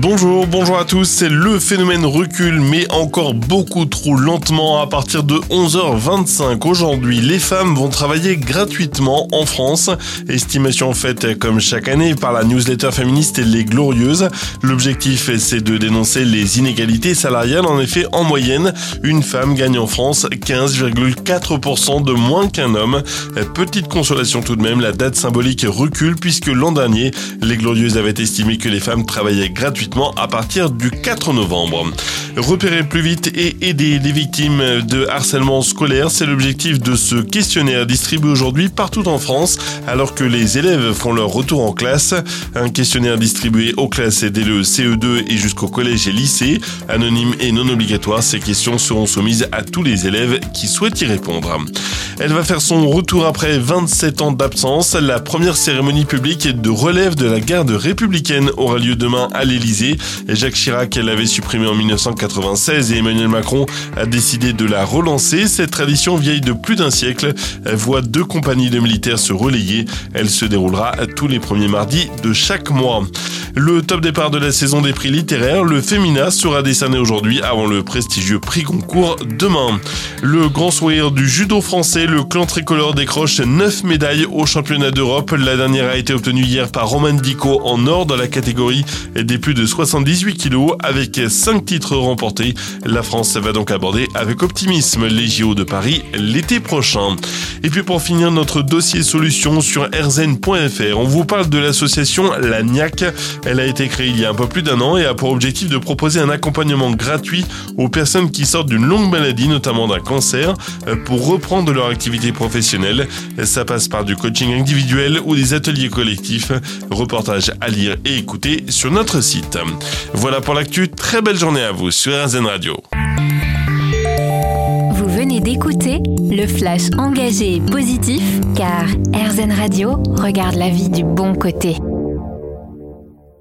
Bonjour, bonjour à tous. Le phénomène recule, mais encore beaucoup trop lentement. À partir de 11h25 aujourd'hui, les femmes vont travailler gratuitement en France. Estimation faite comme chaque année par la newsletter féministe Les Glorieuses. L'objectif, c'est de dénoncer les inégalités salariales. En effet, en moyenne, une femme gagne en France 15,4% de moins qu'un homme. Petite consolation tout de même, la date symbolique recule puisque l'an dernier, Les Glorieuses avaient estimé que les femmes travaillaient gratuitement à partir du 4 novembre. Repérer plus vite et aider les victimes de harcèlement scolaire, c'est l'objectif de ce questionnaire distribué aujourd'hui partout en France alors que les élèves font leur retour en classe. Un questionnaire distribué aux classes dès le CE2 et jusqu'au collège et lycée. Anonyme et non obligatoire, ces questions seront soumises à tous les élèves qui souhaitent y répondre. Elle va faire son retour après 27 ans d'absence. La première cérémonie publique de relève de la garde républicaine aura lieu demain à l'Elysée. Jacques Chirac l'avait supprimée en 1996 et Emmanuel Macron a décidé de la relancer. Cette tradition vieille de plus d'un siècle voit deux compagnies de militaires se relayer. Elle se déroulera tous les premiers mardis de chaque mois. Le top départ de la saison des prix littéraires, le Femina, sera décerné aujourd'hui avant le prestigieux prix Goncourt demain. Le grand sourire du judo français, le clan tricolore décroche 9 médailles au championnat d'Europe. La dernière a été obtenue hier par Roman Dico en or dans la catégorie des plus de 78 kilos avec 5 titres remportés. La France va donc aborder avec optimisme les JO de Paris l'été prochain. Et puis pour finir notre dossier solution sur rzn.fr, on vous parle de l'association La NIAC. Elle a été créée il y a un peu plus d'un an et a pour objectif de proposer un accompagnement gratuit aux personnes qui sortent d'une longue maladie, notamment d'un cancer, pour reprendre leur activité professionnelle. Ça passe par du coaching individuel ou des ateliers collectifs. Reportage à lire et écouter sur notre site. Voilà pour l'actu. Très belle journée à vous sur RZN Radio. Vous venez d'écouter le flash engagé et positif car RZN Radio regarde la vie du bon côté.